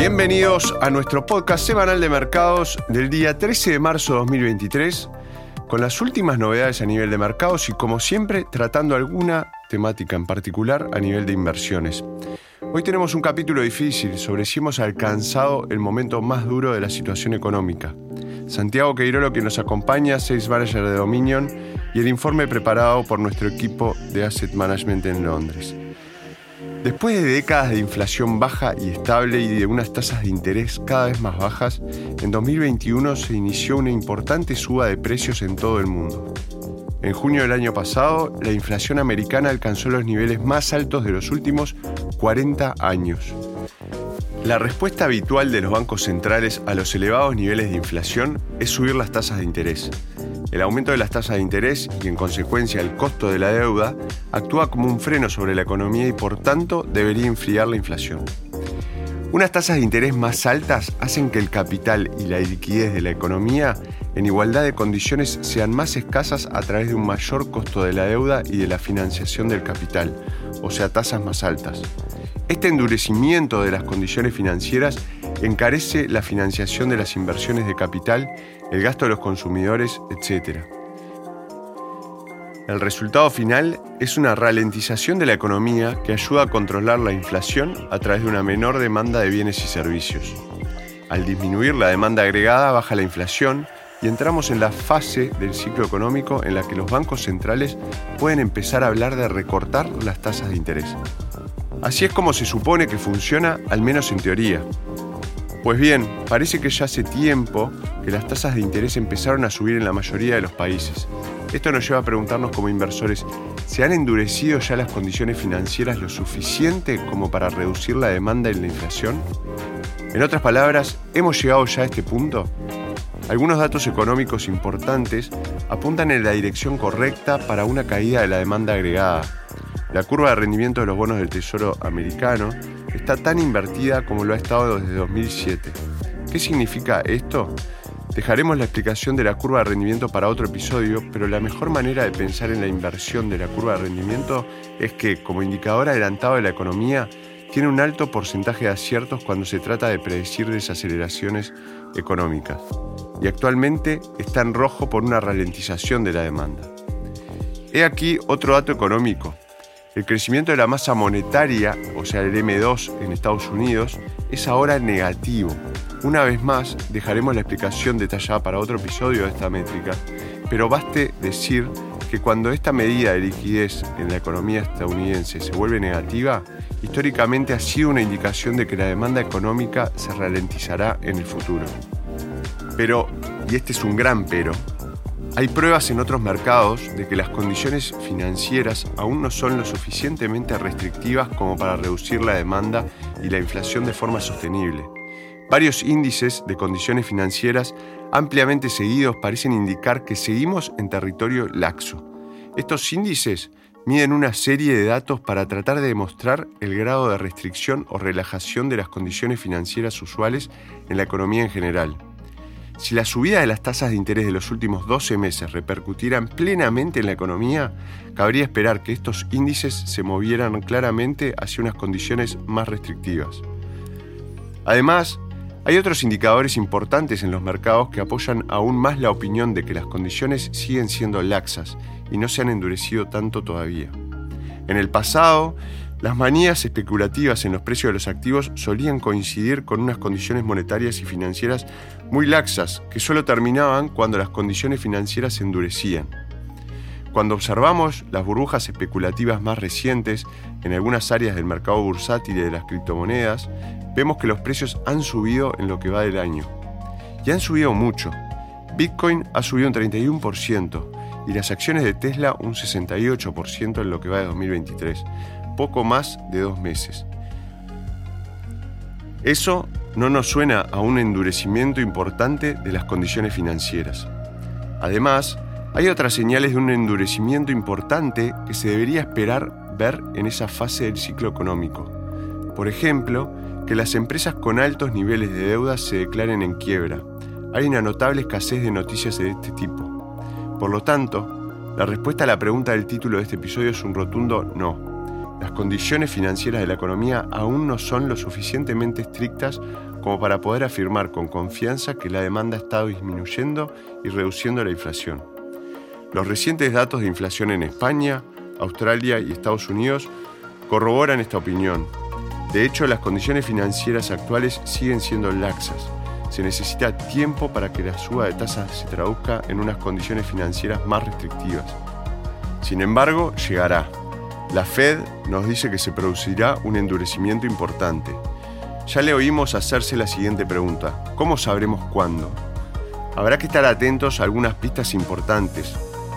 Bienvenidos a nuestro podcast semanal de mercados del día 13 de marzo de 2023, con las últimas novedades a nivel de mercados y como siempre tratando alguna temática en particular a nivel de inversiones. Hoy tenemos un capítulo difícil sobre si hemos alcanzado el momento más duro de la situación económica. Santiago Queirolo que nos acompaña, Sales Manager de Dominion, y el informe preparado por nuestro equipo de Asset Management en Londres. Después de décadas de inflación baja y estable y de unas tasas de interés cada vez más bajas, en 2021 se inició una importante suba de precios en todo el mundo. En junio del año pasado, la inflación americana alcanzó los niveles más altos de los últimos 40 años. La respuesta habitual de los bancos centrales a los elevados niveles de inflación es subir las tasas de interés. El aumento de las tasas de interés y en consecuencia el costo de la deuda actúa como un freno sobre la economía y por tanto debería enfriar la inflación. Unas tasas de interés más altas hacen que el capital y la liquidez de la economía en igualdad de condiciones sean más escasas a través de un mayor costo de la deuda y de la financiación del capital, o sea, tasas más altas. Este endurecimiento de las condiciones financieras encarece la financiación de las inversiones de capital, el gasto de los consumidores, etc. El resultado final es una ralentización de la economía que ayuda a controlar la inflación a través de una menor demanda de bienes y servicios. Al disminuir la demanda agregada baja la inflación y entramos en la fase del ciclo económico en la que los bancos centrales pueden empezar a hablar de recortar las tasas de interés. Así es como se supone que funciona, al menos en teoría. Pues bien, parece que ya hace tiempo que las tasas de interés empezaron a subir en la mayoría de los países, esto nos lleva a preguntarnos como inversores, ¿se han endurecido ya las condiciones financieras lo suficiente como para reducir la demanda y la inflación? En otras palabras, ¿hemos llegado ya a este punto? Algunos datos económicos importantes apuntan en la dirección correcta para una caída de la demanda agregada. La curva de rendimiento de los bonos del Tesoro americano está tan invertida como lo ha estado desde 2007. ¿Qué significa esto? Dejaremos la explicación de la curva de rendimiento para otro episodio, pero la mejor manera de pensar en la inversión de la curva de rendimiento es que, como indicador adelantado de la economía, tiene un alto porcentaje de aciertos cuando se trata de predecir desaceleraciones económicas. Y actualmente está en rojo por una ralentización de la demanda. He aquí otro dato económico. El crecimiento de la masa monetaria, o sea, el M2 en Estados Unidos, es ahora negativo. Una vez más, dejaremos la explicación detallada para otro episodio de esta métrica, pero baste decir que cuando esta medida de liquidez en la economía estadounidense se vuelve negativa, históricamente ha sido una indicación de que la demanda económica se ralentizará en el futuro. Pero, y este es un gran pero, hay pruebas en otros mercados de que las condiciones financieras aún no son lo suficientemente restrictivas como para reducir la demanda y la inflación de forma sostenible. Varios índices de condiciones financieras ampliamente seguidos parecen indicar que seguimos en territorio laxo. Estos índices miden una serie de datos para tratar de demostrar el grado de restricción o relajación de las condiciones financieras usuales en la economía en general. Si la subida de las tasas de interés de los últimos 12 meses repercutieran plenamente en la economía, cabría esperar que estos índices se movieran claramente hacia unas condiciones más restrictivas. Además, hay otros indicadores importantes en los mercados que apoyan aún más la opinión de que las condiciones siguen siendo laxas y no se han endurecido tanto todavía. En el pasado, las manías especulativas en los precios de los activos solían coincidir con unas condiciones monetarias y financieras muy laxas que solo terminaban cuando las condiciones financieras se endurecían. Cuando observamos las burbujas especulativas más recientes en algunas áreas del mercado bursátil y de las criptomonedas, vemos que los precios han subido en lo que va del año. Y han subido mucho. Bitcoin ha subido un 31% y las acciones de Tesla un 68% en lo que va de 2023, poco más de dos meses. Eso no nos suena a un endurecimiento importante de las condiciones financieras. Además, hay otras señales de un endurecimiento importante que se debería esperar ver en esa fase del ciclo económico. Por ejemplo, que las empresas con altos niveles de deuda se declaren en quiebra. Hay una notable escasez de noticias de este tipo. Por lo tanto, la respuesta a la pregunta del título de este episodio es un rotundo no. Las condiciones financieras de la economía aún no son lo suficientemente estrictas como para poder afirmar con confianza que la demanda ha estado disminuyendo y reduciendo la inflación. Los recientes datos de inflación en España, Australia y Estados Unidos corroboran esta opinión. De hecho, las condiciones financieras actuales siguen siendo laxas. Se necesita tiempo para que la suba de tasas se traduzca en unas condiciones financieras más restrictivas. Sin embargo, llegará. La Fed nos dice que se producirá un endurecimiento importante. Ya le oímos hacerse la siguiente pregunta. ¿Cómo sabremos cuándo? Habrá que estar atentos a algunas pistas importantes.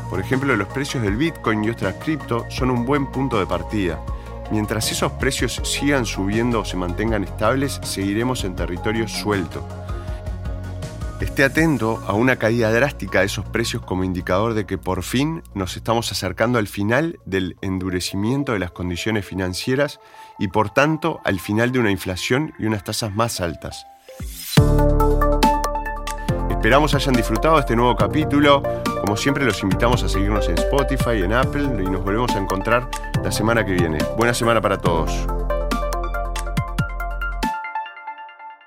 Por ejemplo, los precios del Bitcoin y otras cripto son un buen punto de partida. Mientras esos precios sigan subiendo o se mantengan estables, seguiremos en territorio suelto. Esté atento a una caída drástica de esos precios como indicador de que por fin nos estamos acercando al final del endurecimiento de las condiciones financieras y por tanto al final de una inflación y unas tasas más altas. Esperamos hayan disfrutado este nuevo capítulo. Como siempre los invitamos a seguirnos en Spotify, en Apple y nos volvemos a encontrar la semana que viene. Buena semana para todos.